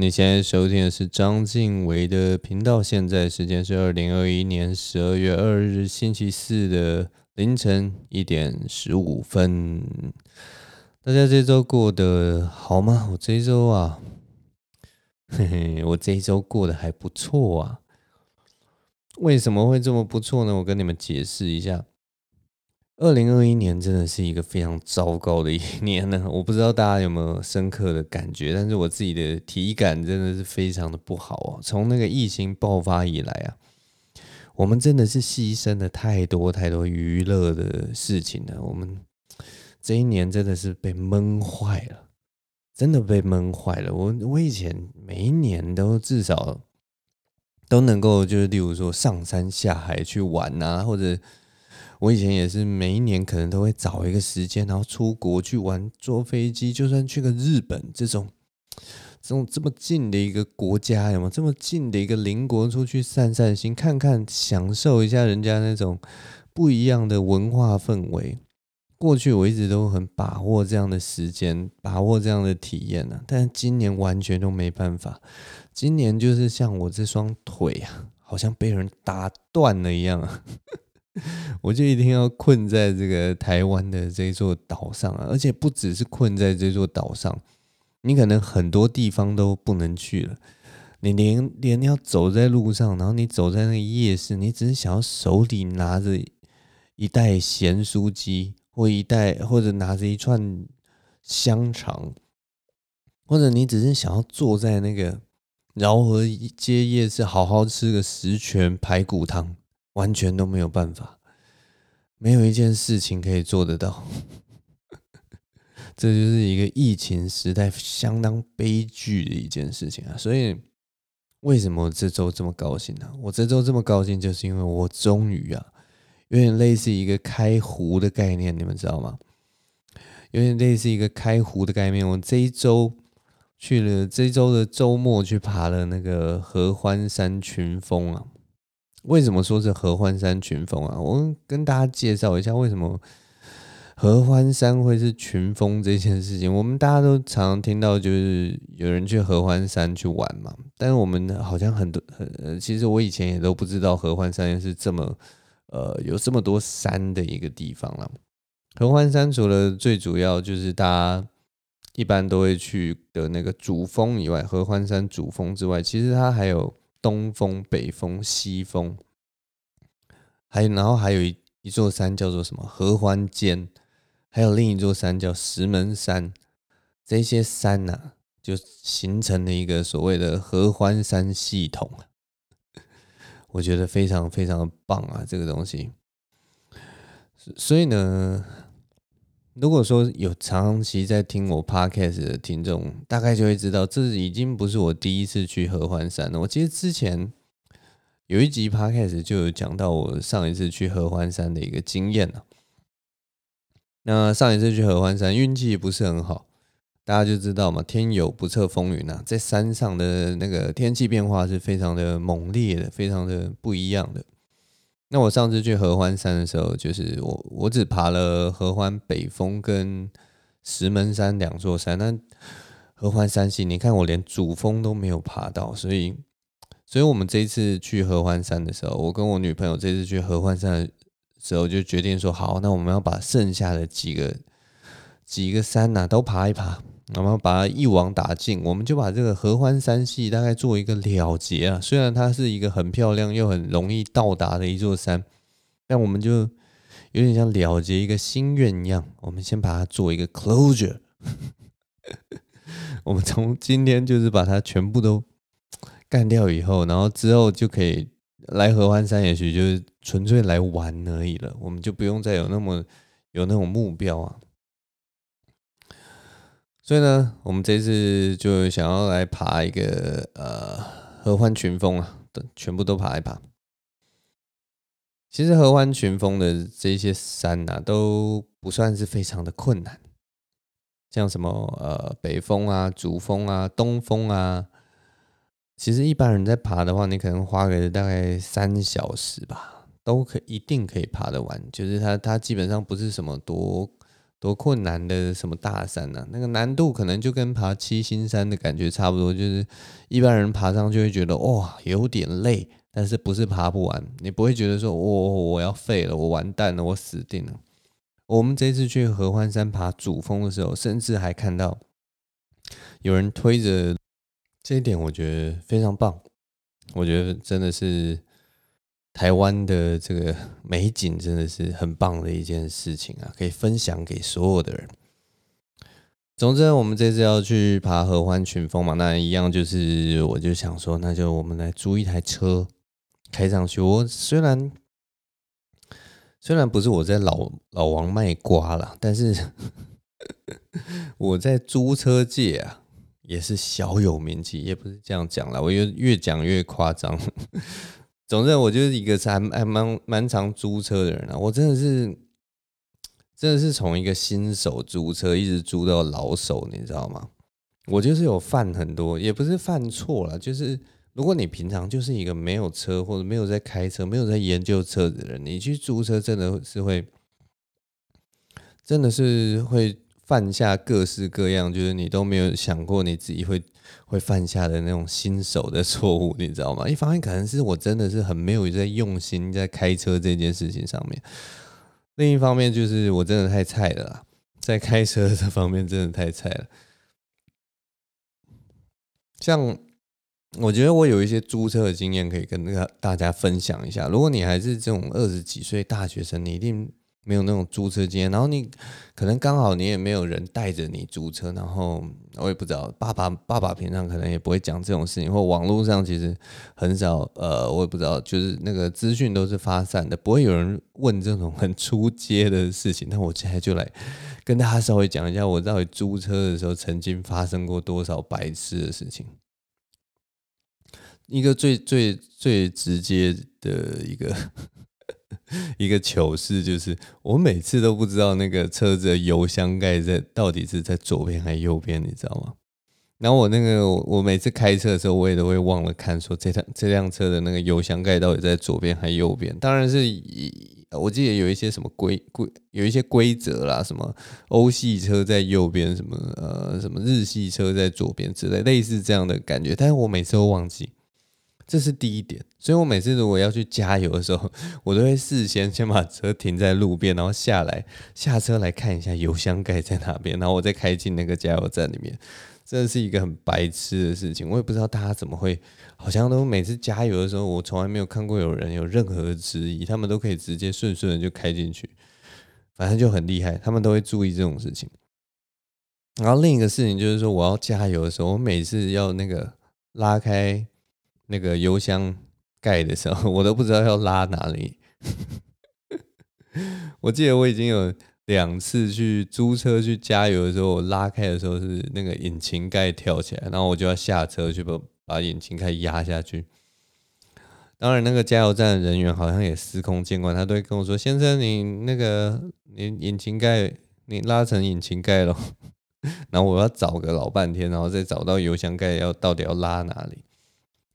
你现在收听的是张晋唯的频道。现在时间是二零二一年十二月二日星期四的凌晨一点十五分。大家这周过得好吗？我这周啊，嘿嘿，我这周过得还不错啊。为什么会这么不错呢？我跟你们解释一下。二零二一年真的是一个非常糟糕的一年呢，我不知道大家有没有深刻的感觉，但是我自己的体感真的是非常的不好哦。从那个疫情爆发以来啊，我们真的是牺牲了太多太多娱乐的事情了。我们这一年真的是被闷坏了，真的被闷坏了。我我以前每一年都至少都能够，就是例如说上山下海去玩啊，或者。我以前也是每一年可能都会找一个时间，然后出国去玩，坐飞机，就算去个日本这种，这种这么近的一个国家，有没有这么近的一个邻国，出去散散心，看看，享受一下人家那种不一样的文化氛围。过去我一直都很把握这样的时间，把握这样的体验呢，但今年完全都没办法。今年就是像我这双腿啊，好像被人打断了一样啊。我就一定要困在这个台湾的这座岛上啊，而且不只是困在这座岛上，你可能很多地方都不能去了。你连连要走在路上，然后你走在那个夜市，你只是想要手里拿着一袋咸酥鸡，或一袋或者拿着一串香肠，或者你只是想要坐在那个饶河街夜市好好吃个十全排骨汤。完全都没有办法，没有一件事情可以做得到，这就是一个疫情时代相当悲剧的一件事情啊！所以，为什么这周这么高兴呢？我这周这么高兴，就是因为我终于啊，有点类似一个开壶的概念，你们知道吗？有点类似一个开壶的概念。我这一周去了，这一周的周末去爬了那个合欢山群峰啊。为什么说是合欢山群峰啊？我跟大家介绍一下为什么合欢山会是群峰这件事情。我们大家都常常听到，就是有人去合欢山去玩嘛。但是我们好像很多很，其实我以前也都不知道合欢山是这么呃有这么多山的一个地方了。合欢山除了最主要就是大家一般都会去的那个主峰以外，合欢山主峰之外，其实它还有。东风、北风、西风，还有然后还有一一座山叫做什么合欢尖，还有另一座山叫石门山。这些山呐、就形成了一个所谓的合欢山系统。我觉得非常非常的棒啊，这个东西。所以呢。如果说有长期在听我 podcast 的听众，大概就会知道，这已经不是我第一次去合欢山了。我其实之前有一集 podcast 就有讲到我上一次去合欢山的一个经验了。那上一次去合欢山运气不是很好，大家就知道嘛，天有不测风云呐，在山上的那个天气变化是非常的猛烈的，非常的不一样的。那我上次去合欢山的时候，就是我我只爬了合欢北峰跟石门山两座山。那合欢山系，你看我连主峰都没有爬到，所以，所以我们这一次去合欢山的时候，我跟我女朋友这次去合欢山的时候就决定说，好，那我们要把剩下的几个几个山呐都爬一爬。然后把它一网打尽，我们就把这个合欢山系大概做一个了结啊。虽然它是一个很漂亮又很容易到达的一座山，但我们就有点像了结一个心愿一样。我们先把它做一个 closure。我们从今天就是把它全部都干掉以后，然后之后就可以来合欢山，也许就是纯粹来玩而已了。我们就不用再有那么有那种目标啊。所以呢，我们这次就想要来爬一个呃合欢群峰啊，等全部都爬一爬。其实合欢群峰的这些山呐、啊，都不算是非常的困难，像什么呃北峰啊、主峰啊、东峰啊，其实一般人在爬的话，你可能花个大概三小时吧，都可一定可以爬得完。就是它它基本上不是什么多。多困难的什么大山呢、啊？那个难度可能就跟爬七星山的感觉差不多，就是一般人爬上就会觉得哇有点累，但是不是爬不完，你不会觉得说我我要废了，我完蛋了，我死定了。我们这次去合欢山爬主峰的时候，甚至还看到有人推着，这一点我觉得非常棒，我觉得真的是。台湾的这个美景真的是很棒的一件事情啊，可以分享给所有的人。总之，我们这次要去爬合欢群峰嘛，那一样就是，我就想说，那就我们来租一台车开上去。我虽然虽然不是我在老老王卖瓜啦，但是 我在租车界啊也是小有名气，也不是这样讲啦，我越越讲越夸张。总之，我就是一个还还蛮蛮常租车的人啊。我真的是，真的是从一个新手租车一直租到老手，你知道吗？我就是有犯很多，也不是犯错了，就是如果你平常就是一个没有车或者没有在开车、没有在研究车子的人，你去租车真的是会，真的是会。犯下各式各样，就是你都没有想过你自己会会犯下的那种新手的错误，你知道吗？一方面可能是我真的是很没有在用心在开车这件事情上面，另一方面就是我真的太菜了，在开车这方面真的太菜了。像我觉得我有一些租车的经验可以跟那个大家分享一下。如果你还是这种二十几岁大学生，你一定。没有那种租车经验，然后你可能刚好你也没有人带着你租车，然后我也不知道，爸爸爸爸平常可能也不会讲这种事情，或网络上其实很少，呃，我也不知道，就是那个资讯都是发散的，不会有人问这种很出街的事情。那我现在就来跟大家稍微讲一下，我到底租车的时候曾经发生过多少白痴的事情。一个最最最直接的一个。一个糗事就是，我每次都不知道那个车子的油箱盖在到底是在左边还是右边，你知道吗？然后我那个我每次开车的时候，我也都会忘了看，说这辆这辆车的那个油箱盖到底在左边还是右边。当然是以我记得有一些什么规规有一些规则啦，什么欧系车在右边，什么呃什么日系车在左边之类类似这样的感觉，但是我每次都忘记。这是第一点，所以我每次如果要去加油的时候，我都会事先先把车停在路边，然后下来下车来看一下油箱盖在哪边，然后我再开进那个加油站里面。这是一个很白痴的事情，我也不知道大家怎么会，好像都每次加油的时候，我从来没有看过有人有任何的质疑，他们都可以直接顺顺的就开进去，反正就很厉害，他们都会注意这种事情。然后另一个事情就是说，我要加油的时候，我每次要那个拉开。那个油箱盖的时候，我都不知道要拉哪里。我记得我已经有两次去租车去加油的时候，我拉开的时候是那个引擎盖跳起来，然后我就要下车去把把引擎盖压下去。当然，那个加油站的人员好像也司空见惯，他都会跟我说：“先生，你那个你引擎盖你拉成引擎盖了。”然后我要找个老半天，然后再找到油箱盖要到底要拉哪里。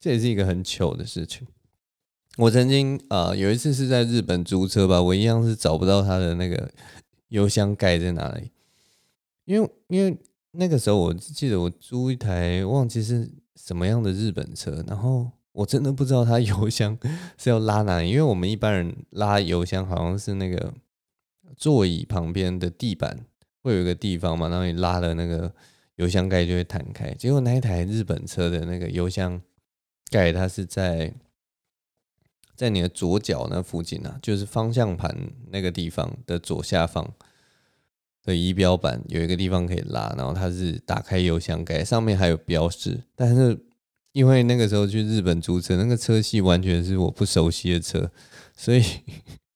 这也是一个很糗的事情。我曾经啊、有一次是在日本租车吧，我一样是找不到它的那个油箱盖在哪里，因为因为那个时候我记得我租一台忘记是什么样的日本车，然后我真的不知道它 油箱是要拉哪里，因为我们一般人拉油箱好像是那个座椅旁边的地板会有一个地方嘛，然后你拉了那个油箱盖就会弹开，结果那一台日本车的那个油箱。盖它是在在你的左脚那附近啊，就是方向盘那个地方的左下方的仪表板有一个地方可以拉，然后它是打开油箱盖，上面还有标识。但是因为那个时候去日本租车，那个车系完全是我不熟悉的车，所以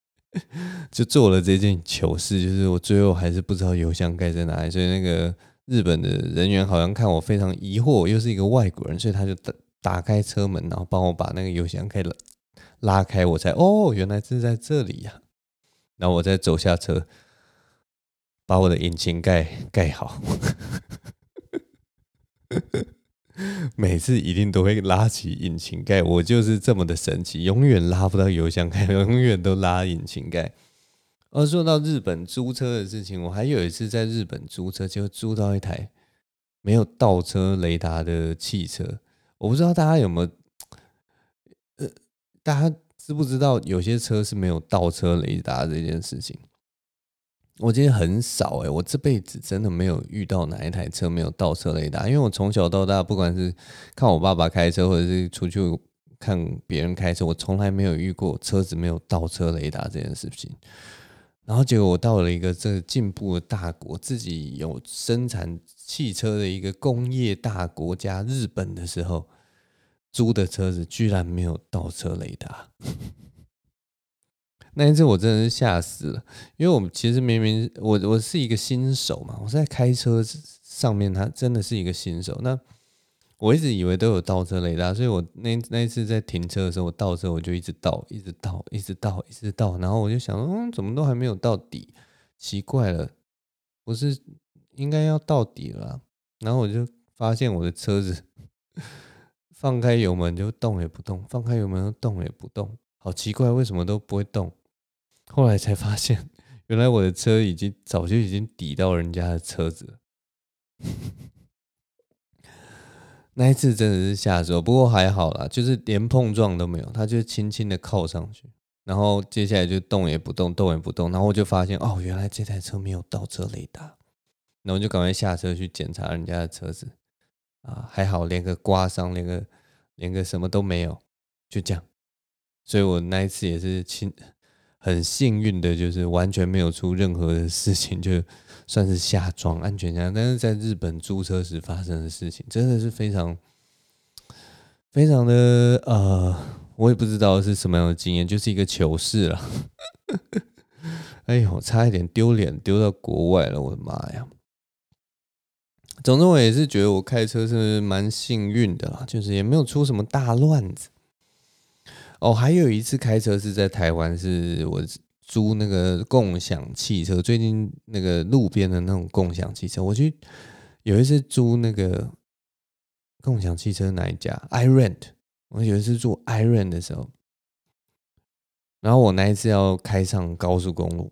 就做了这件糗事，就是我最后还是不知道油箱盖在哪里。所以那个日本的人员好像看我非常疑惑，又是一个外国人，所以他就。打开车门，然后帮我把那个油箱盖了，拉开，我才哦，原来是在这里呀、啊。然后我再走下车，把我的引擎盖盖好。每次一定都会拉起引擎盖，我就是这么的神奇，永远拉不到油箱盖，永远都拉引擎盖。而说到日本租车的事情，我还有一次在日本租车，就租到一台没有倒车雷达的汽车。我不知道大家有没有，呃，大家知不知道有些车是没有倒车雷达这件事情？我觉得很少哎，我这辈子真的没有遇到哪一台车没有倒车雷达，因为我从小到大，不管是看我爸爸开车，或者是出去看别人开车，我从来没有遇过车子没有倒车雷达这件事情。然后结果我到了一个这个进步的大国，自己有生产汽车的一个工业大国家日本的时候，租的车子居然没有倒车雷达。那一次我真的是吓死了，因为我们其实明明我我是一个新手嘛，我在开车上面，他真的是一个新手。那我一直以为都有倒车雷达，所以我那那一次在停车的时候，我倒车我就一直倒，一直倒，一直倒，一直倒，然后我就想，嗯，怎么都还没有到底？奇怪了，不是应该要到底了？然后我就发现我的车子 放开油门就动也不动，放开油门就动也不动，好奇怪，为什么都不会动？后来才发现，原来我的车已经早就已经抵到人家的车子。那一次真的是吓死我，不过还好啦，就是连碰撞都没有，它就轻轻的靠上去，然后接下来就动也不动，动也不动，然后我就发现哦，原来这台车没有倒车雷达，然后就赶快下车去检查人家的车子，啊，还好连个刮伤，连个连个什么都没有，就这样，所以我那一次也是轻。很幸运的，就是完全没有出任何的事情，就算是下装安全箱。但是在日本租车时发生的事情，真的是非常非常的呃，我也不知道是什么样的经验，就是一个糗事了。哎呦，差一点丢脸丢到国外了，我的妈呀！总之，我也是觉得我开车是蛮幸运的啦，就是也没有出什么大乱子。哦，还有一次开车是在台湾，是我租那个共享汽车。最近那个路边的那种共享汽车，我去有一次租那个共享汽车哪一家？iRent。我有一次租 iRent 的时候，然后我那一次要开上高速公路，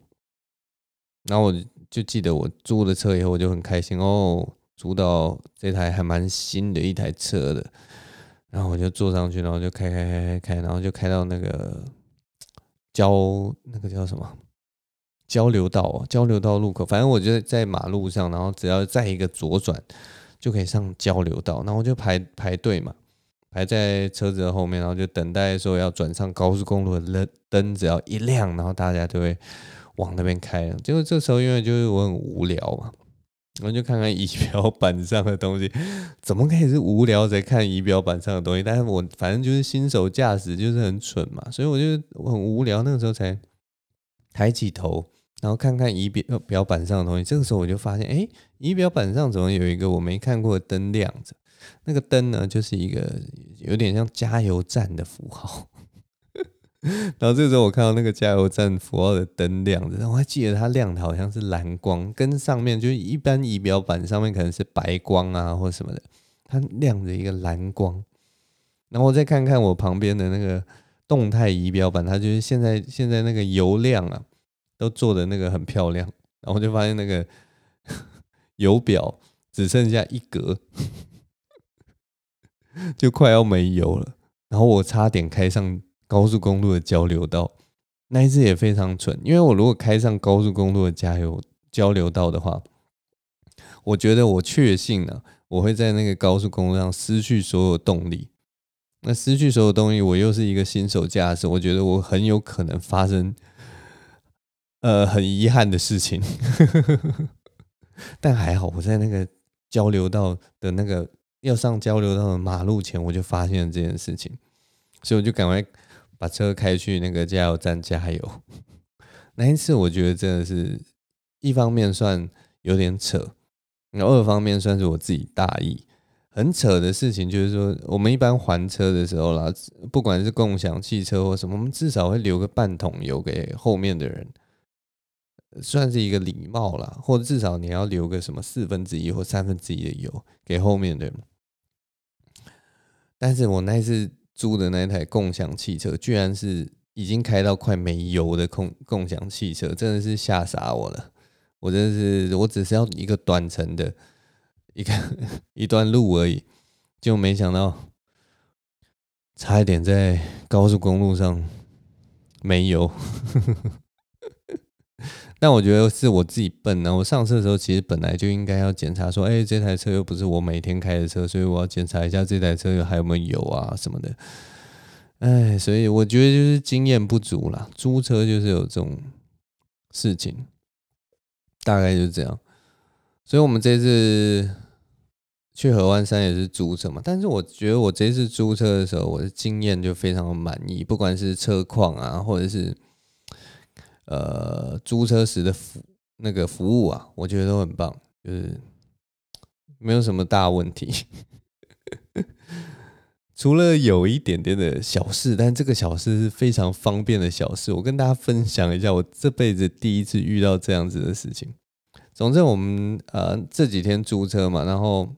然后我就记得我租了车以后，我就很开心哦，租到这台还蛮新的一台车的。然后我就坐上去，然后就开开开开开，然后就开到那个交那个叫什么交流道啊，交流道路口。反正我就在马路上，然后只要再一个左转就可以上交流道。然后我就排排队嘛，排在车子的后面，然后就等待说要转上高速公路的灯灯只要一亮，然后大家就会往那边开。结果这时候因为就是我很无聊嘛。然后就看看仪表板上的东西，怎么可以是无聊在看仪表板上的东西？但是我反正就是新手驾驶，就是很蠢嘛，所以我就我很无聊。那个时候才抬起头，然后看看仪表表板上的东西。这个时候我就发现，哎，仪表板上怎么有一个我没看过的灯亮着？那个灯呢，就是一个有点像加油站的符号。然后这时候我看到那个加油站符号的灯亮着，我还记得它亮的好像是蓝光，跟上面就是一般仪表板上面可能是白光啊或什么的，它亮着一个蓝光。然后我再看看我旁边的那个动态仪表板，它就是现在现在那个油量啊都做的那个很漂亮，然后就发现那个 油表只剩下一格，就快要没油了，然后我差点开上。高速公路的交流道，那一次也非常蠢，因为我如果开上高速公路的加油交流道的话，我觉得我确信呢，我会在那个高速公路上失去所有动力。那失去所有动力，我又是一个新手驾驶，我觉得我很有可能发生，呃，很遗憾的事情。但还好，我在那个交流道的那个要上交流道的马路前，我就发现了这件事情，所以我就赶快。把车开去那个加油站加油，那一次我觉得真的是一方面算有点扯，然后二方面算是我自己大意。很扯的事情就是说，我们一般还车的时候啦，不管是共享汽车或什么，我们至少会留个半桶油给后面的人，算是一个礼貌啦，或者至少你要留个什么四分之一或三分之一的油给后面的人。但是我那一次。租的那台共享汽车，居然是已经开到快没油的共共享汽车，真的是吓傻我了。我真的是，我只是要一个短程的一个 一段路而已，就没想到差一点在高速公路上没油。但我觉得是我自己笨呢。我上车的时候其实本来就应该要检查说，哎，这台车又不是我每天开的车，所以我要检查一下这台车有还有没有油啊什么的。哎，所以我觉得就是经验不足啦。租车就是有这种事情，大概就是这样。所以我们这次去合欢山也是租车嘛，但是我觉得我这次租车的时候，我的经验就非常满意，不管是车况啊，或者是。呃，租车时的服那个服务啊，我觉得都很棒，就是没有什么大问题，除了有一点点的小事，但这个小事是非常方便的小事。我跟大家分享一下，我这辈子第一次遇到这样子的事情。总之，我们呃这几天租车嘛，然后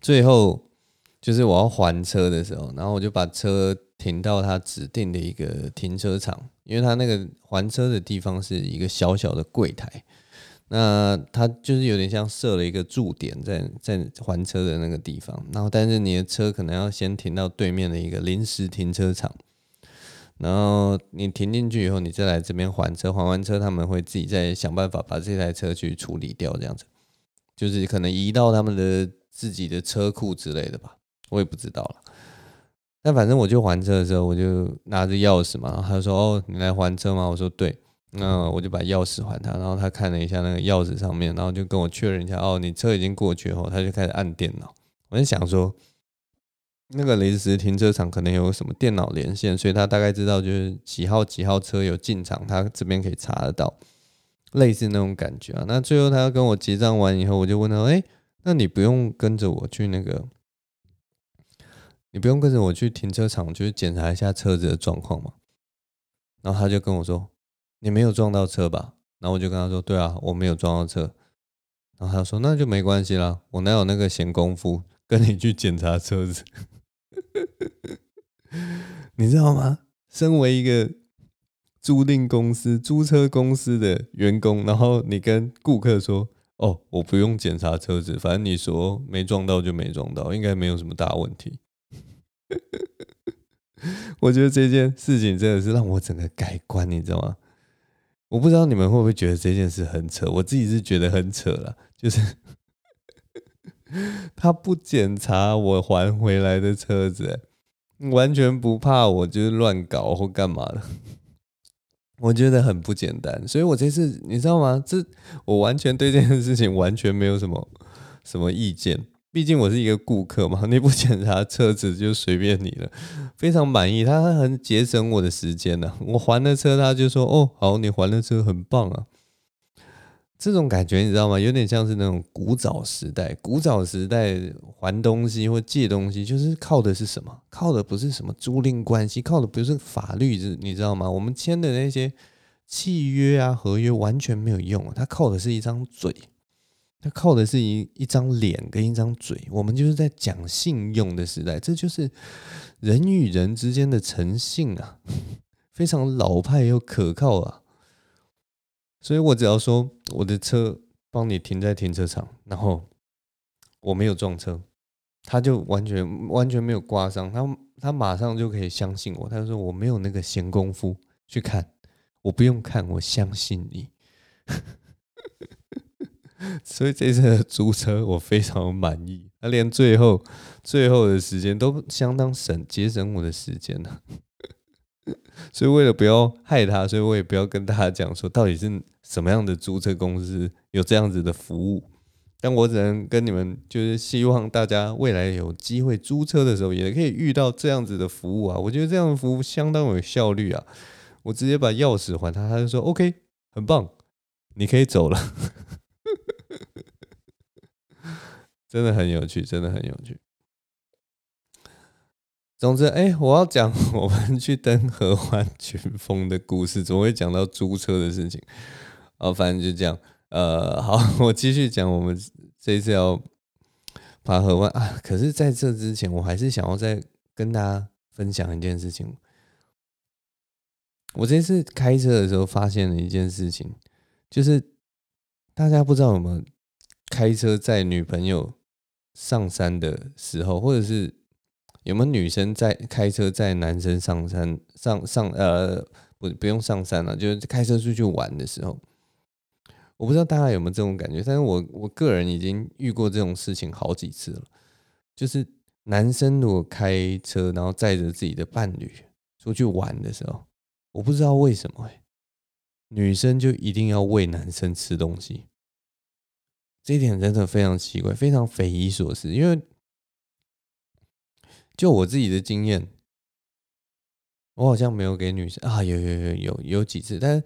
最后就是我要还车的时候，然后我就把车停到他指定的一个停车场。因为他那个还车的地方是一个小小的柜台，那他就是有点像设了一个驻点在 在还车的那个地方，然后但是你的车可能要先停到对面的一个临时停车场，然后你停进去以后，你再来这边还车，还完车他们会自己再想办法把这台车去处理掉，这样子，就是可能移到他们的自己的车库之类的吧，我也不知道了。但反正我就还车的时候，我就拿着钥匙嘛，然后他说：“哦，你来还车吗？”我说：“对。”那我就把钥匙还他，然后他看了一下那个钥匙上面，然后就跟我确认一下：“哦，你车已经过去后，他就开始按电脑。”我就想说，那个临时停车场可能有什么电脑连线，所以他大概知道就是几号几号车有进场，他这边可以查得到，类似那种感觉啊。那最后他跟我结账完以后，我就问他：“哎，那你不用跟着我去那个？”你不用跟着我去停车场，去检查一下车子的状况嘛。然后他就跟我说：“你没有撞到车吧？”然后我就跟他说：“对啊，我没有撞到车。”然后他说：“那就没关系啦，我哪有那个闲工夫跟你去检查车子？” 你知道吗？身为一个租赁公司、租车公司的员工，然后你跟顾客说：“哦，我不用检查车子，反正你说没撞到就没撞到，应该没有什么大问题。” 我觉得这件事情真的是让我整个改观，你知道吗？我不知道你们会不会觉得这件事很扯，我自己是觉得很扯了。就是 他不检查我还回来的车子，完全不怕我就是乱搞或干嘛的，我觉得很不简单。所以我这次你知道吗？这我完全对这件事情完全没有什么什么意见。毕竟我是一个顾客嘛，你不检查车子就随便你了，非常满意，他很节省我的时间呢、我还了车，他就说：“哦，好，你还了车，很棒啊。”这种感觉你知道吗？有点像是那种古早时代，古早时代还东西或借东西，就是靠的是什么？靠的不是什么租赁关系，靠的不是法律，是你知道吗？我们签的那些契约啊、合约完全没有用啊，他靠的是一张嘴。他靠的是一一张脸跟一张嘴，我们就是在讲信用的时代，这就是人与人之间的诚信啊，非常老派又可靠啊。所以我只要说我的车帮你停在停车场，然后我没有撞车，他就完全完全没有刮伤，他他马上就可以相信我。他就说我没有那个闲工夫去看，我不用看，我相信你。所以这次的租车我非常满意，他连最后最后的时间都相当省，节省我的时间呢。所以为了不要害他，所以我也不要跟大家讲说到底是什么样的租车公司有这样子的服务。但我只能跟你们，就是希望大家未来有机会租车的时候，也可以遇到这样子的服务啊。我觉得这样的服务相当有效率啊。我直接把钥匙还他，他就说 OK，很棒，你可以走了。真的很有趣，真的很有趣。总之，哎、我要讲 我们去登合欢群峰的故事，总会讲到租车的事情。哦，反正就这样。呃，好，我继续讲我们这一次要爬合欢啊。可是，在这之前，我还是想要再跟大家分享一件事情。我这次开车的时候发现了一件事情，就是大家不知道有没有开车载女朋友上山的时候，或者是有没有女生在开车载男生上山上上呃不不用上山了，就是开车出去玩的时候，我不知道大家有没有这种感觉，但是我我个人已经遇过这种事情好几次了，就是男生如果开车然后载着自己的伴侣出去玩的时候。我不知道为什么哎，女生就一定要喂男生吃东西，这一点真的非常奇怪，非常匪夷所思。因为就我自己的经验，我好像没有给女生啊，有有有有有几次，但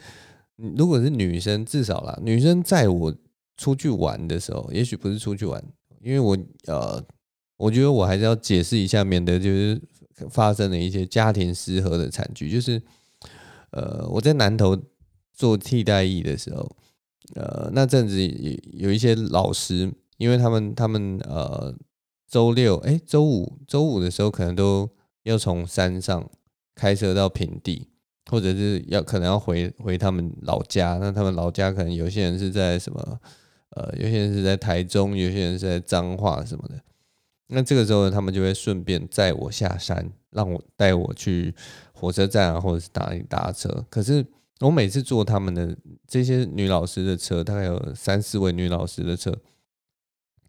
如果是女生，至少啦，女生在我出去玩的时候，也许不是出去玩，因为我呃，我觉得我还是要解释一下，免得就是发生了一些家庭失和的惨剧，就是。呃，我在南投做替代役的时候，呃，那阵子有有一些老师，因为他们他们呃周六哎周五周五的时候，可能都要从山上开车到平地，或者是要可能要回回他们老家。那他们老家可能有些人是在什么呃，有些人是在台中，有些人是在彰化什么的。那这个时候呢，他们就会顺便载我下山，让我带我去火车站啊，或者是哪里搭车。可是我每次坐他们的这些女老师的车，大概有三四位女老师的车，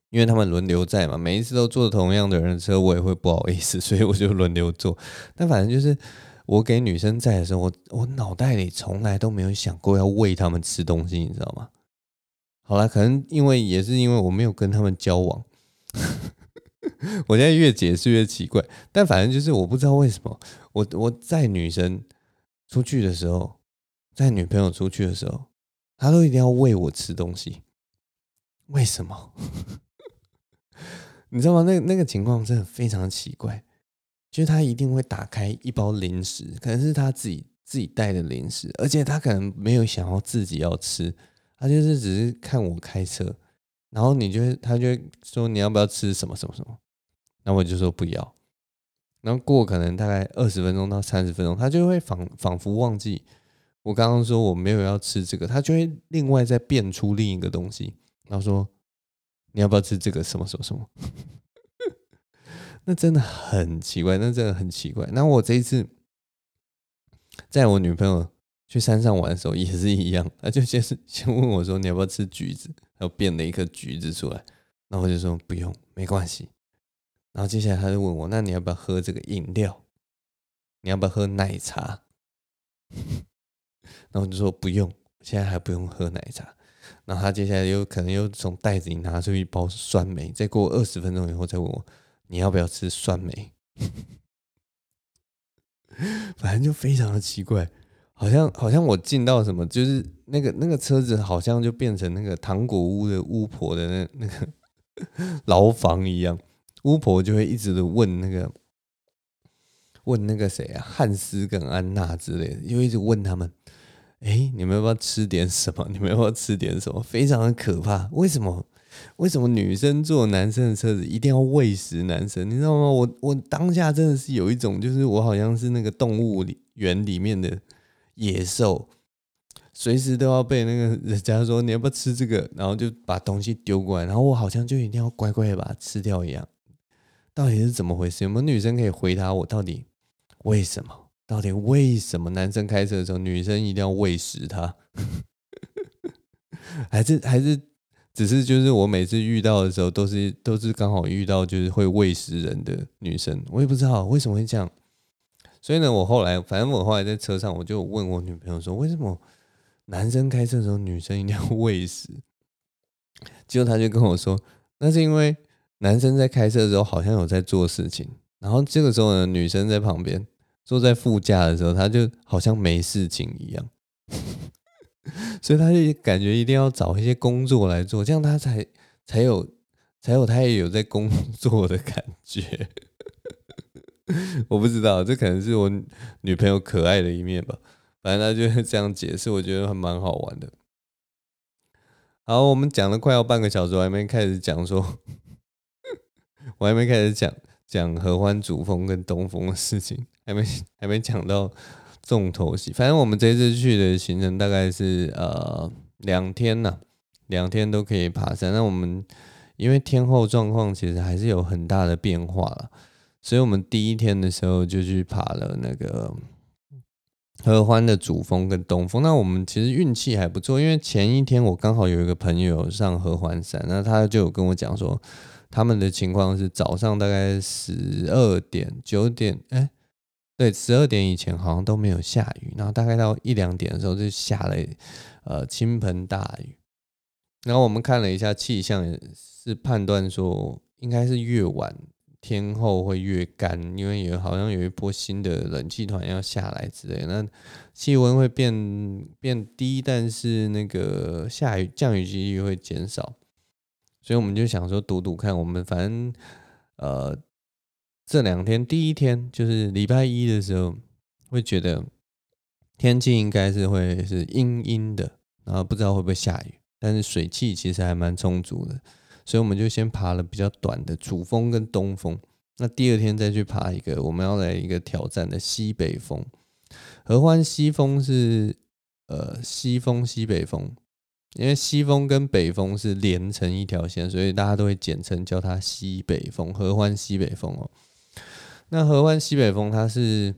因为他们轮流载嘛，每一次都坐同样的人的车，我也会不好意思，所以我就轮流坐。但反正就是我给女生载的时候，我我脑袋里从来都没有想过要喂他们吃东西，你知道吗？好了，可能因为也是因为我没有跟他们交往。我现在越解释越奇怪，但反正就是我不知道为什么，我我载女生出去的时候，载女朋友出去的时候，她都一定要喂我吃东西，为什么？你知道吗？那那个情况真的非常奇怪，就是她一定会打开一包零食，可能是她自己自己带的零食，而且她可能没有想要自己要吃，她就是只是看我开车，然后你就他，就说你要不要吃什么什么什么。那我就说不要，然后过可能大概二十分钟到三十分钟，他就会仿仿佛忘记我刚刚说我没有要吃这个，他就会另外再变出另一个东西，然后说你要不要吃这个什么什么什么？那真的很奇怪，那真的很奇怪。那我这一次在我女朋友去山上玩的时候也是一样，他就先是先问我说你要不要吃橘子，然后变了一颗橘子出来，然后我就说不用，没关系。然后接下来他就问我：“那你要不要喝这个饮料？你要不要喝奶茶？”然后我就说：“不用，现在还不用喝奶茶。”然后他接下来又可能又从袋子里拿出一包酸梅，再过二十分钟以后再问我：“你要不要吃酸梅？” 反正就非常的奇怪，好像好像我进到什么，就是那个那个车子好像就变成那个糖果屋的巫婆的那那个 牢房一样。巫婆就会一直的问那个，问那个谁啊，汉斯跟安娜之类的，就一直问他们，哎，你们要不要吃点什么？你们要不要吃点什么？非常的可怕。为什么？为什么女生坐男生的车子一定要喂食男生？你知道吗？我我当下真的是有一种，就是我好像是那个动物园里面的野兽，随时都要被那个人家说你要不要吃这个，然后就把东西丢过来，然后我好像就一定要乖乖的把它吃掉一样。到底是怎么回事？有没有女生可以回答我？到底为什么？到底为什么男生开车的时候，女生一定要喂食他？还是还是只是就是我每次遇到的时候，都是都是刚好遇到就是会喂食人的女生，我也不知道为什么会这样。所以呢，我后来反正我后来在车上，我就问我女朋友说，为什么男生开车的时候，女生一定要喂食？结果他就跟我说，那是因为。男生在开车的时候好像有在做事情，然后这个时候呢，女生在旁边坐在副驾的时候，他就好像没事情一样，所以他就感觉一定要找一些工作来做，这样他才才有才有他也有在工作的感觉。我不知道，这可能是我女朋友可爱的一面吧。反正他就是这样解释，我觉得还蛮好玩的。好，我们讲了快要半个小时，我还没开始讲说。我还没开始讲讲合欢主峰跟东峰的事情，还没还没讲到重头戏。反正我们这次去的行程大概是呃两天呐，两天都可以爬山。那我们因为天候状况其实还是有很大的变化了，所以我们第一天的时候就去爬了那个合欢的主峰跟东峰。那我们其实运气还不错，因为前一天我刚好有一个朋友上合欢山，那他就有跟我讲说。他们的情况是早上大概十二点、九点，哎，对，十二点以前好像都没有下雨，然后大概到一两点的时候就下了呃倾盆大雨。然后我们看了一下气象，是判断说应该是越晚天后会越干，因为有好像有一波新的冷气团要下来之类，那气温会变变低，但是那个下雨降雨几率会减少。所以我们就想说赌赌看，我们反正呃这两天第一天就是礼拜一的时候，会觉得天气应该是会是阴阴的，然后不知道会不会下雨，但是水汽其实还蛮充足的，所以我们就先爬了比较短的主峰跟东峰，那第二天再去爬一个我们要来一个挑战的西北峰，合欢西峰是呃西峰西北风。因为西峰跟北峰是连成一条线，所以大家都会简称叫它西北风，合欢西北风哦。那合欢西北风它是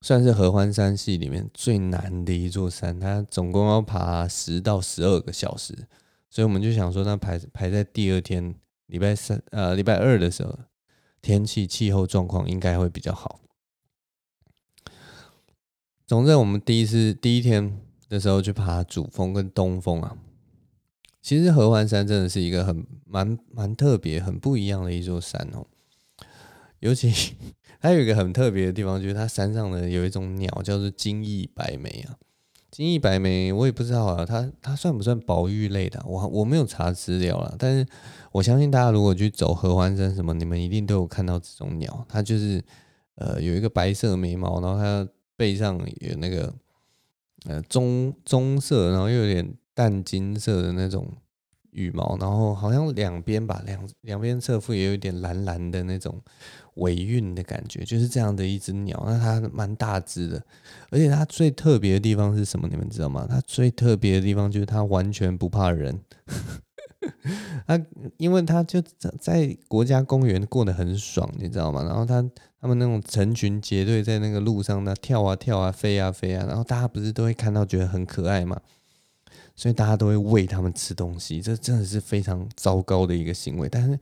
算是合欢山系里面最难的一座山，它总共要爬十到十二个小时，所以我们就想说，那排排在第二天礼拜三呃礼拜二的时候，天气气候状况应该会比较好。总之，我们第一次第一天。那时候去爬主峰跟东峰啊，其实合欢山真的是一个很蛮蛮特别、很不一样的一座山哦。尤其 它有一个很特别的地方，就是它山上的有一种鸟叫做金翼白眉啊。金翼白眉我也不知道啊，它它算不算保育类的？我我没有查资料啦，但是我相信大家如果去走合欢山什么，你们一定都有看到这种鸟。它就是呃有一个白色眉毛，然后它背上有那个。呃，棕棕色，然后又有点淡金色的那种羽毛，然后好像两边吧，两两边侧腹也有一点蓝蓝的那种尾韵的感觉，就是这样的一只鸟。那它蛮大只的，而且它最特别的地方是什么？你们知道吗？它最特别的地方就是它完全不怕人。他 因为他就在国家公园过得很爽，你知道吗？然后他。他们那种成群结队在那个路上那跳啊跳啊飞啊飞啊，然后大家不是都会看到觉得很可爱嘛，所以大家都会喂他们吃东西，这真的是非常糟糕的一个行为。但是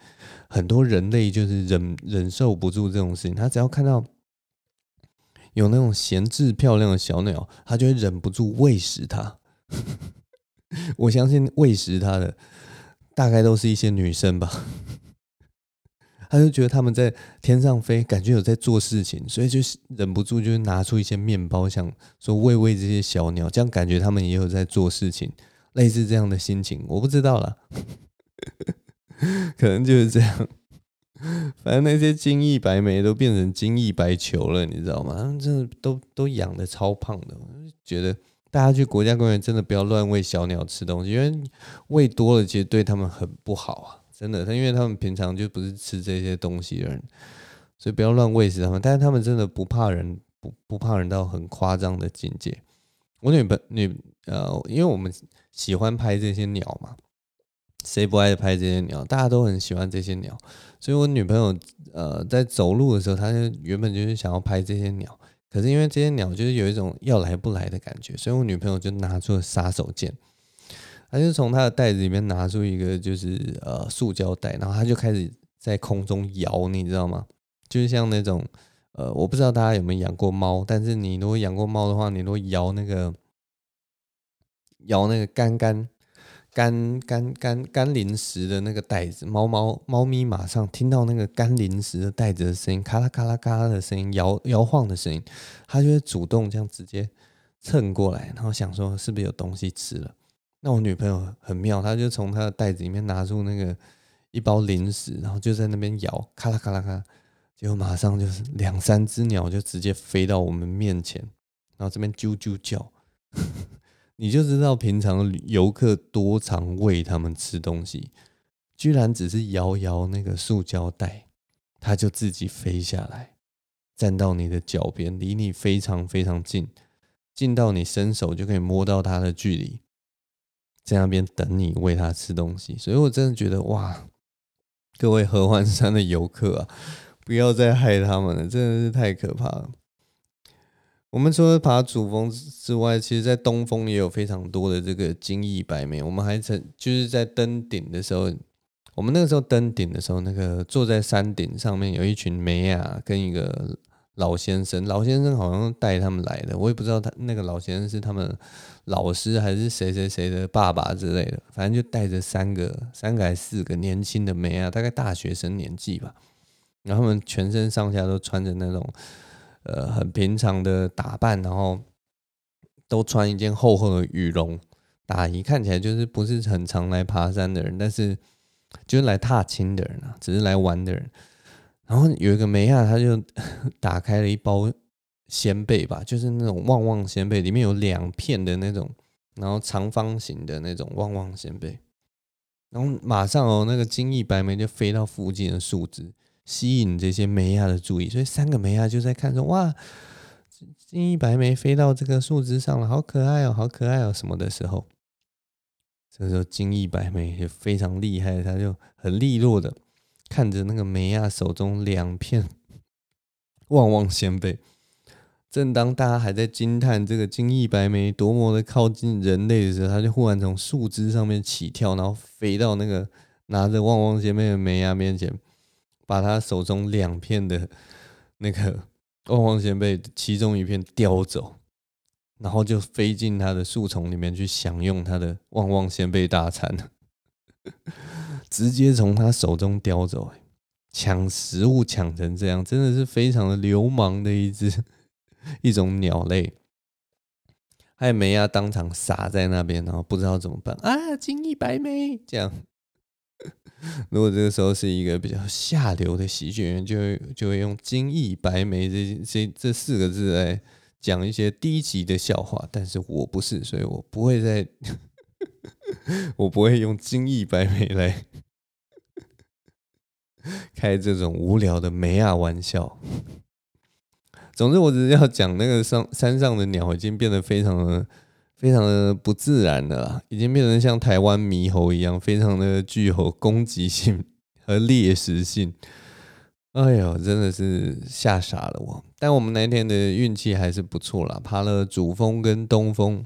很多人类就是忍忍受不住这种事情，他只要看到有那种闲置漂亮的小鸟，他就会忍不住喂食它。我相信喂食它的大概都是一些女生吧。他就觉得他们在天上飞，感觉有在做事情，所以就忍不住就拿出一些面包，想说喂喂这些小鸟，这样感觉他们也有在做事情，类似这样的心情，我不知道啦，可能就是这样。反正那些金翼白眉都变成金翼白球了，你知道吗？他们真的都都养的超胖的，觉得大家去国家公园真的不要乱喂小鸟吃东西，因为喂多了其实对他们很不好啊。真的，他因为他们平常就不是吃这些东西的人，所以不要乱喂食他们。但是他们真的不怕人，不不怕人到很夸张的境界。我女朋女呃，因为我们喜欢拍这些鸟嘛，谁不爱拍这些鸟？大家都很喜欢这些鸟，所以我女朋友呃在走路的时候，她就原本就是想要拍这些鸟，可是因为这些鸟就是有一种要来不来的感觉，所以我女朋友就拿出了杀手锏。她就从她的袋子里面拿出一个，就是呃塑胶袋，然后她就开始在空中摇，你知道吗？就是像那种呃，我不知道大家有没有养过猫，但是你如果养过猫的话，你如果摇那个摇那个杆杆干干干干零食的那个袋子，猫猫猫咪马上听到那个干零食的袋子的声音，咔啦咔啦咔啦的声音，摇摇晃的声音，它就会主动这样直接蹭过来，然后想说是不是有东西吃了。那我女朋友很妙，她就从她的袋子里面拿出那个一包零食，然后就在那边摇，咔啦咔啦咔，结果马上就是两三只鸟就直接飞到我们面前，然后这边啾啾叫，你就知道平常游客多常喂他们吃东西，居然只是摇摇那个塑胶袋，它就自己飞下来，站到你的脚边，离你非常非常近，近到你伸手就可以摸到它的距离，在那边等你喂它吃东西。所以我真的觉得哇，各位合欢山的游客啊，不要再害他们了，真的是太可怕了。我们除了爬主峰之外，其实在东峰也有非常多的这个金翼白眉。我们还曾就是在登顶的时候。我们那个时候登顶的时候，那个坐在山顶上面有一群梅啊跟一个老先生，老先生好像带他们来的，我也不知道他那个老先生是他们老师还是谁谁谁的爸爸之类的，反正就带着三个三个还是四个年轻的梅啊，大概大学生年纪吧，然后他们全身上下都穿着那种呃很平常的打扮，然后都穿一件厚厚的羽绒大衣，看起来就是不是很常来爬山的人，但是。就是来踏青的人啊，只是来玩的人。然后有一个梅亚，他就打开了一包仙贝吧，就是那种旺旺仙贝，里面有两片的那种，然后长方形的那种旺旺仙贝。然后马上哦，那个金翼白眉就飞到附近的树枝，吸引这些梅亚的注意。所以三个梅亚就在看说：“哇，金翼白眉飞到这个树枝上了，好可爱哦，好可爱哦，什么的时候。”这时候，金翼白眉也非常厉害，他就很利落的看着那个梅亚手中两片旺旺仙贝。正当大家还在惊叹这个金翼白眉多么的靠近人类的时候，他就忽然从树枝上面起跳，然后飞到那个拿着旺旺仙贝的梅亚面前，把他手中两片的那个 旺旺仙贝其中一片叼走。然后就飞进他的树丛里面去享用他的旺旺仙贝大餐，直接从他手中叼走，抢食物抢成这样，真的是非常的流氓的一只 一种鸟类。艾梅亚当场傻在那边，然后不知道怎么办啊！金翼白眉这样。如果这个时候是一个比较下流的喜剧人，就会就会用金翼白眉这这这四个字来。讲一些低级的笑话，但是我不是，所以我不会再，我不会用金翼白眉来 开这种无聊的梅亚玩笑。总之，我只是要讲那个上山上的鸟已经变得非常的、非常的不自然的啦，已经变成像台湾猕猴一样，非常的具有攻击性和猎食性。哎呦，真的是吓傻了我！但我们那天的运气还是不错啦，爬了主峰跟东峰。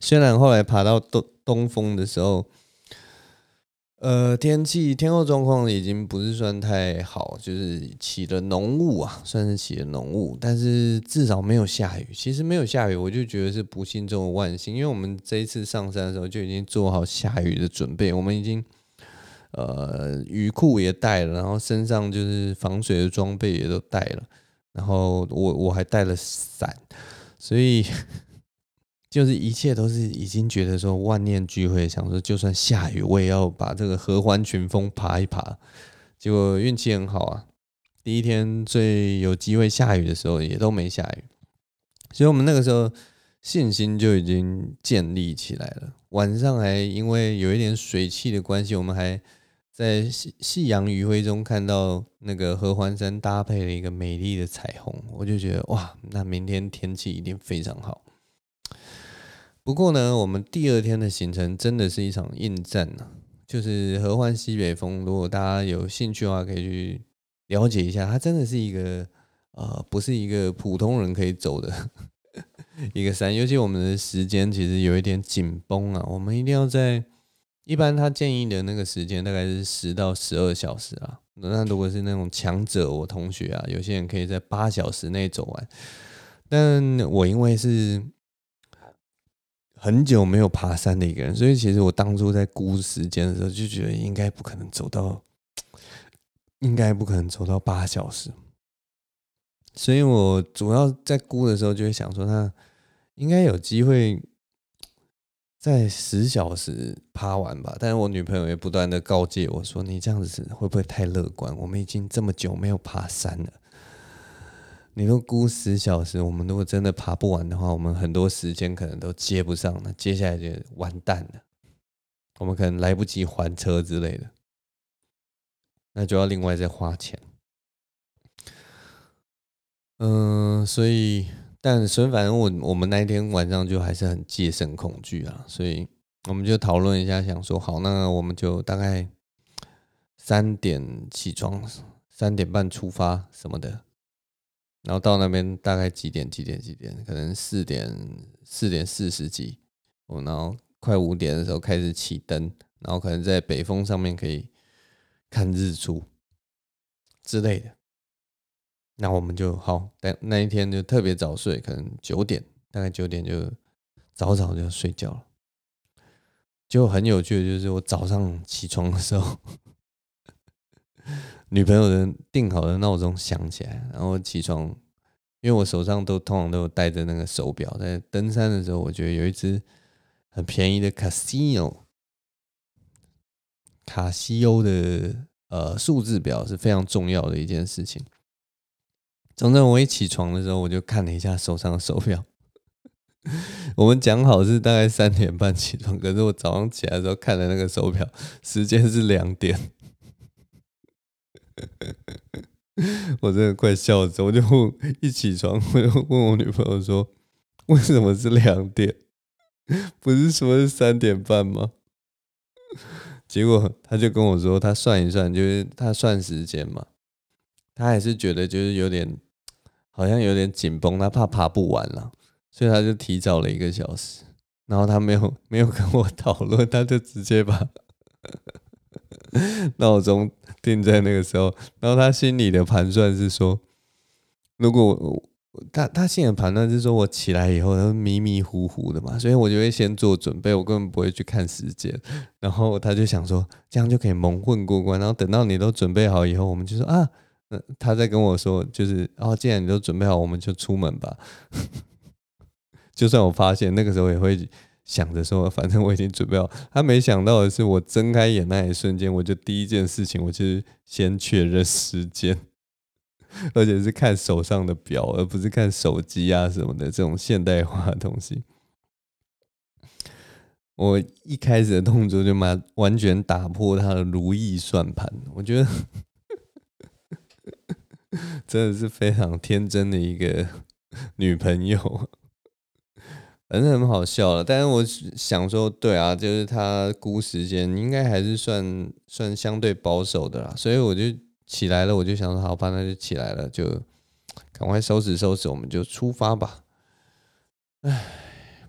虽然后来爬到东东峰的时候，呃，天气天候状况已经不是算太好，就是起了浓雾啊，算是起了浓雾，但是至少没有下雨。其实没有下雨，我就觉得是不幸中的万幸，因为我们这一次上山的时候就已经做好下雨的准备，我们已经。呃，雨裤也带了，然后身上就是防水的装备也都带了，然后我我还带了伞，所以就是一切都是已经觉得说万念俱灰，想说就算下雨我也要把这个合欢群峰爬一爬。结果运气很好啊，第一天最有机会下雨的时候也都没下雨，所以我们那个时候信心就已经建立起来了。晚上还因为有一点水汽的关系，我们还。在夕夕阳余晖中看到那个合欢山搭配了一个美丽的彩虹，我就觉得哇，那明天天气一定非常好。不过呢，我们第二天的行程真的是一场硬战啊，就是合欢西北风。如果大家有兴趣的话，可以去了解一下，它真的是一个呃，不是一个普通人可以走的 一个山。尤其我们的时间其实有一点紧绷啊，我们一定要在。一般他建议的那个时间大概是十到十二小时啊。那如果是那种强者，我同学啊，有些人可以在八小时内走完。但我因为是很久没有爬山的一个人，所以其实我当初在估时间的时候就觉得应该不可能走到，应该不可能走到八小时。所以我主要在估的时候就会想说，那应该有机会。在十小时爬完吧，但是我女朋友也不断的告诫我说：“你这样子会不会太乐观？我们已经这么久没有爬山了，你都估十小时，我们如果真的爬不完的话，我们很多时间可能都接不上了，接下来就完蛋了，我们可能来不及还车之类的，那就要另外再花钱。”嗯，所以。但所以反正我我们那一天晚上就还是很戒慎恐惧啊，所以我们就讨论一下，想说好，那我们就大概三点起床，三点半出发什么的，然后到那边大概几点？几点？几点？可能四点四点四十几，哦，然后快五点的时候开始起灯，然后可能在北峰上面可以看日出之类的。那我们就好，但那一天就特别早睡，可能九点，大概九点就早早就睡觉了。就很有趣的就是，我早上起床的时候，女朋友的定好的闹钟响起来，然后起床，因为我手上都通常都有戴着那个手表，在登山的时候，我觉得有一只很便宜的 Casio 卡西欧的呃数字表是非常重要的一件事情。总之，我一起床的时候，我就看了一下手上的手表。我们讲好是大概三点半起床，可是我早上起来的时候看了那个手表，时间是两点。我真的快笑死！我就一起床，我就问我女朋友说：“为什么是两点？不是说是三点半吗？”结果他就跟我说：“他算一算，就是他算时间嘛。”他还是觉得就是有点，好像有点紧绷，他怕爬不完了，所以他就提早了一个小时。然后他没有没有跟我讨论，他就直接把 闹钟定在那个时候。然后他心里的盘算是说，如果我他他心里的盘算是说我起来以后，他迷迷糊糊的嘛，所以我就会先做准备，我根本不会去看时间。然后他就想说，这样就可以蒙混过关。然后等到你都准备好以后，我们就说啊。他在跟我说，就是哦，既然你都准备好，我们就出门吧。就算我发现那个时候也会想着说，反正我已经准备好。他没想到的是，我睁开眼那一瞬间，我就第一件事情，我就是先确认时间，而且是看手上的表，而不是看手机啊什么的这种现代化的东西。我一开始的动作就完完全打破他的如意算盘，我觉得。真的是非常天真的一个女朋友，反正很好笑了。但是我想说，对啊，就是他估时间应该还是算算相对保守的啦。所以我就起来了，我就想说，好吧，那就起来了，就赶快收拾收拾，我们就出发吧。唉，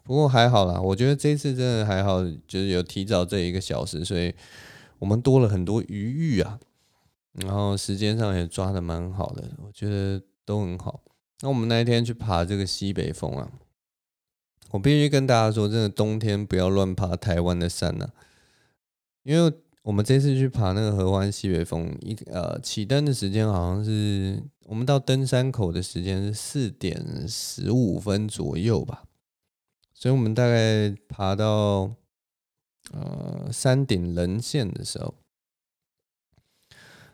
不过还好啦，我觉得这次真的还好，就是有提早这一个小时，所以我们多了很多余裕啊。然后时间上也抓得蛮好的，我觉得都很好。那我们那一天去爬这个西北峰啊，我必须跟大家说，真的冬天不要乱爬台湾的山呐，因为我们这次去爬那个合欢西北峰，一呃起登的时间好像是我们到登山口的时间是四点十五分左右吧，所以我们大概爬到呃山顶棱线的时候。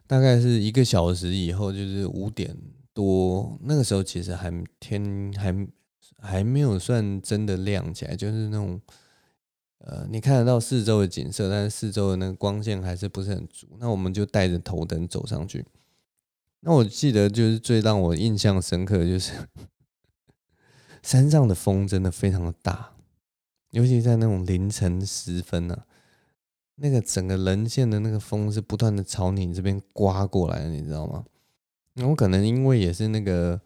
大概是一个小时以后，就是五点多，那个时候其实还天还还没有算真的亮起来，就是那种呃，你看得到四周的景色，但是四周的那个光线还是不是很足。那我们就带着头灯走上去。那我记得就是最让我印象深刻的就是 山上的风真的非常的大，尤其在那种凌晨时分呢、啊。那个整个棱线的那个风是不断的朝你这边刮过来，你知道吗？那我可能因为也是那个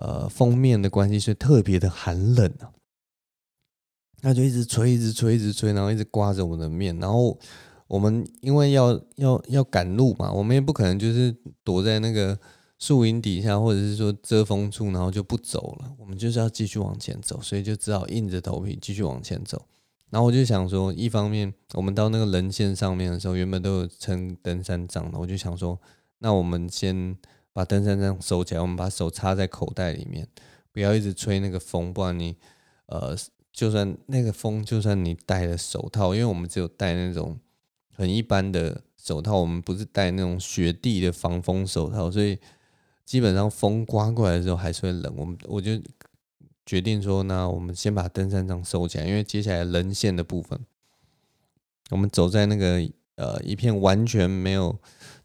呃锋面的关系，所以特别的寒冷啊。那就一直吹，一直吹，一直吹，然后一直刮着我们的面。然后我们因为要要要赶路嘛，我们也不可能就是躲在那个树荫底下，或者是说遮风处，然后就不走了。我们就是要继续往前走，所以就只好硬着头皮继续往前走。然后我就想说，一方面我们到那个棱线上面的时候，原本都有撑登山杖的，我就想说，那我们先把登山杖收起来，我们把手插在口袋里面，不要一直吹那个风，不然你呃，就算那个风，就算你戴了手套，因为我们只有戴那种很一般的手套，我们不是戴那种雪地的防风手套，所以基本上风刮过来的时候还是会冷。我们我就。决定说，那我们先把登山杖收起来，因为接下来人线的部分，我们走在那个呃一片完全没有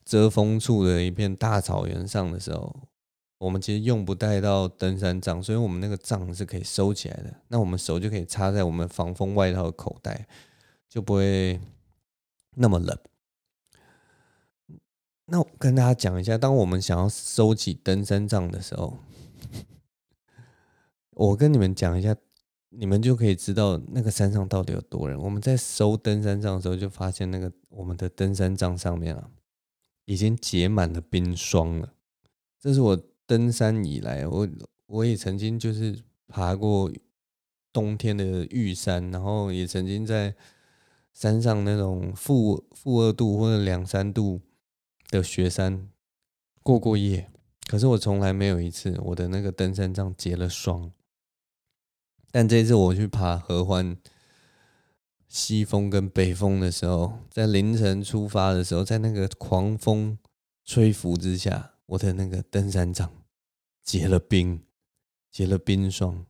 遮风处的一片大草原上的时候，我们其实用不带到登山杖，所以我们那个杖是可以收起来的。那我们手就可以插在我们防风外套的口袋，就不会那么冷。那我跟大家讲一下，当我们想要收起登山杖的时候，我跟你们讲一下，你们就可以知道那个山上到底有多冷。我们在收登山杖的时候，就发现那个我们的登山杖上面啊，已经结满了冰霜了。这是我。登山以来，我我也曾经就是爬过冬天的玉山，然后也曾经在山上那种负负二度或者两三度的雪山过过夜。可是我从来没有一次我的那个登山杖结了霜。但这次我去爬合欢西风跟北风的时候，在凌晨出发的时候，在那个狂风吹拂之下。我的那个登山杖结了冰，结了冰霜，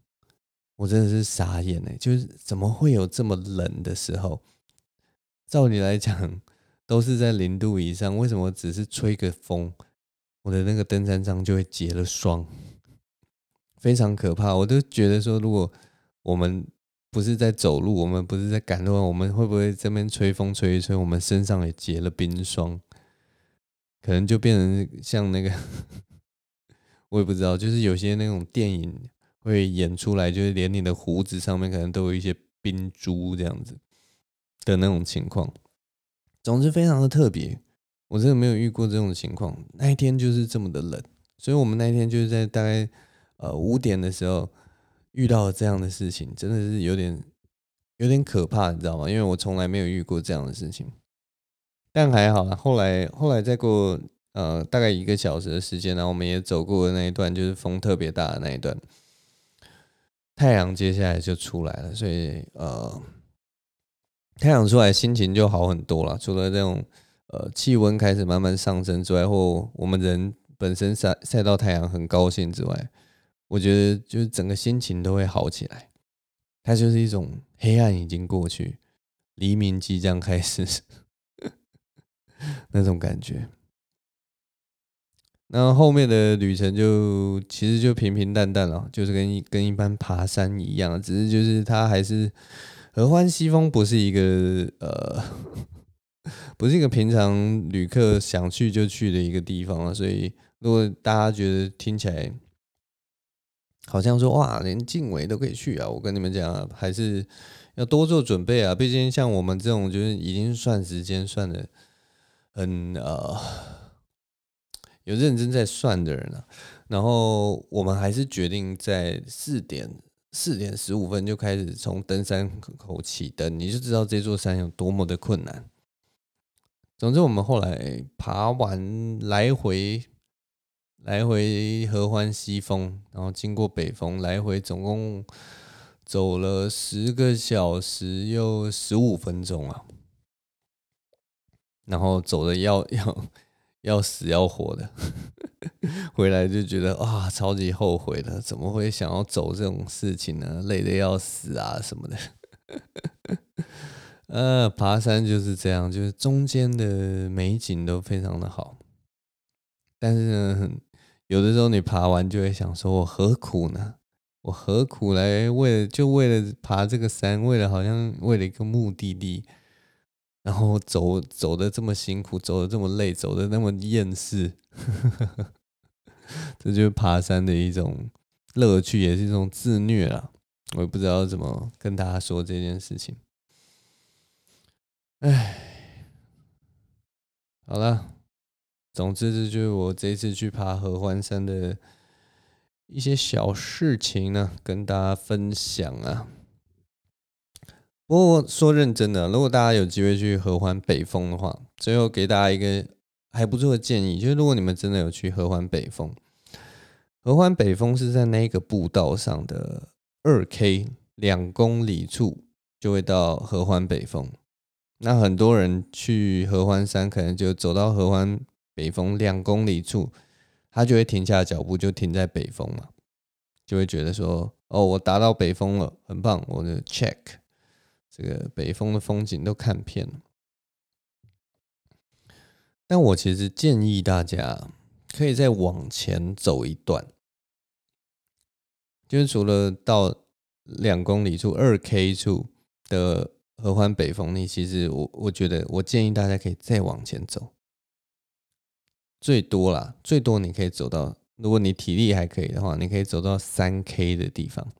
我真的是傻眼哎！就是怎么会有这么冷的时候？照理来讲都是在零度以上，为什么只是吹个风，我的那个登山杖就会结了霜？非常可怕！我都觉得说，如果我们不是在走路，我们不是在赶路，我们会不会这边吹风吹一吹，我们身上也结了冰霜？可能就变成像那个，我也不知道，就是有些那种电影会演出来，就是连你的胡子上面可能都有一些冰珠这样子的那种情况。总之非常的特别，我真的没有遇过这种情况。那一天就是这么的冷，所以我们那一天就是在大概呃五点的时候遇到这样的事情，真的是有点有点可怕，你知道吗？因为我从来没有遇过这样的事情。但还好，后来后来再过呃大概一个小时的时间，然后我们也走过的那一段，就是风特别大的那一段，太阳接下来就出来了，所以呃太阳出来心情就好很多了。除了这种呃气温开始慢慢上升之外，或我们人本身晒晒到太阳很高兴之外，我觉得就是整个心情都会好起来。它就是一种黑暗已经过去，黎明即将开始。那种感觉，那后面的旅程就其实就平平淡淡了，就是跟跟一般爬山一样，只是就是它还是合欢西峰不是一个呃，不是一个平常旅客想去就去的一个地方了，所以如果大家觉得听起来好像说哇，连静伟都可以去啊，我跟你们讲啊，还是要多做准备啊，毕竟像我们这种就是已经算时间算的。很呃，有认真在算的人啊，然后我们还是决定在四点四点十五分就开始从登山口起登，你就知道这座山有多么的困难。总之，我们后来爬完来回来回合欢西峰，然后经过北峰，来回总共走了十个小时又十五分钟啊。然后走的要 要要死要活的，回来就觉得哇，超级后悔的，怎么会想要走这种事情呢？累得要死啊什么的。呃，爬山就是这样，就是中间的美景都非常的好，但是呢，有的时候你爬完就会想说，我何苦呢？我何苦来为了就为了爬这个山，为了好像为了一个目的地。然后走走的这么辛苦，走的这么累，走的那么厌世，这就是爬山的一种乐趣，也是一种自虐啊！我也不知道怎么跟大家说这件事情。哎，好了，总之这就是我这次去爬合欢山的一些小事情呢，跟大家分享啊。不过说认真的，如果大家有机会去合欢北峰的话，最后给大家一个还不错的建议，就是如果你们真的有去合欢北峰，合欢北峰是在那个步道上的二 K 两公里处就会到合欢北峰。那很多人去合欢山，可能就走到合欢北峰两公里处，他就会停下脚步，就停在北峰嘛，就会觉得说，哦，我达到北峰了，很棒，我的 check。这个北峰的风景都看遍了，但我其实建议大家可以再往前走一段，就是除了到两公里处二 K 处的合欢北峰，你其实我我觉得我建议大家可以再往前走，最多啦，最多你可以走到，如果你体力还可以的话，你可以走到三 K 的地方，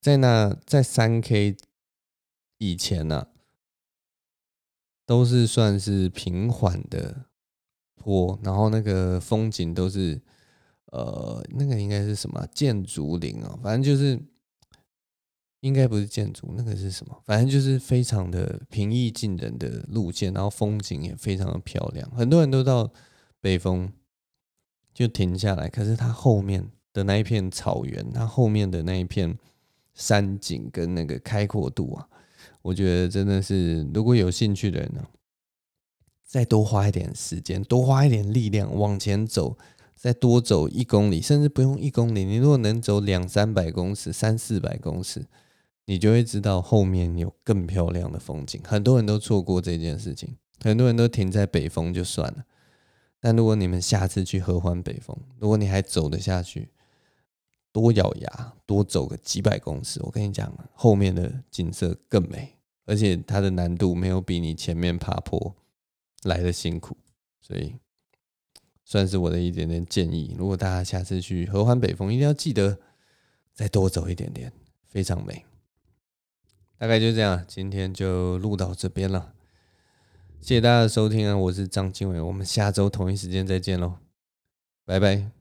在那在三 K 以前呢、啊，都是算是平缓的坡，然后那个风景都是，呃，那个应该是什么箭竹林啊，反正就是。应该不是建筑，那个是什么？反正就是非常的平易近人的路线，然后风景也非常的漂亮。很多人都到北峰就停下来，可是它后面的那一片草原，它后面的那一片山景跟那个开阔度啊，我觉得真的是，如果有兴趣的人呢，再多花一点时间，多花一点力量往前走，再多走一公里，甚至不用一公里，你如果能走两三百公尺、三四百公尺。你就会知道后面有更漂亮的风景。很多人都错过这件事情，很多人都停在北峰就算了。但如果你们下次去合欢北峰，如果你还走得下去，多咬牙多走个几百公尺，我跟你讲，后面的景色更美，而且它的难度没有比你前面爬坡来得辛苦，所以算是我的一点点建议。如果大家下次去合欢北峰，一定要记得再多走一点点，非常美。大概就这样，今天就录到这边了。谢谢大家的收听啊，我是张经纬，我们下周同一时间再见喽，拜拜。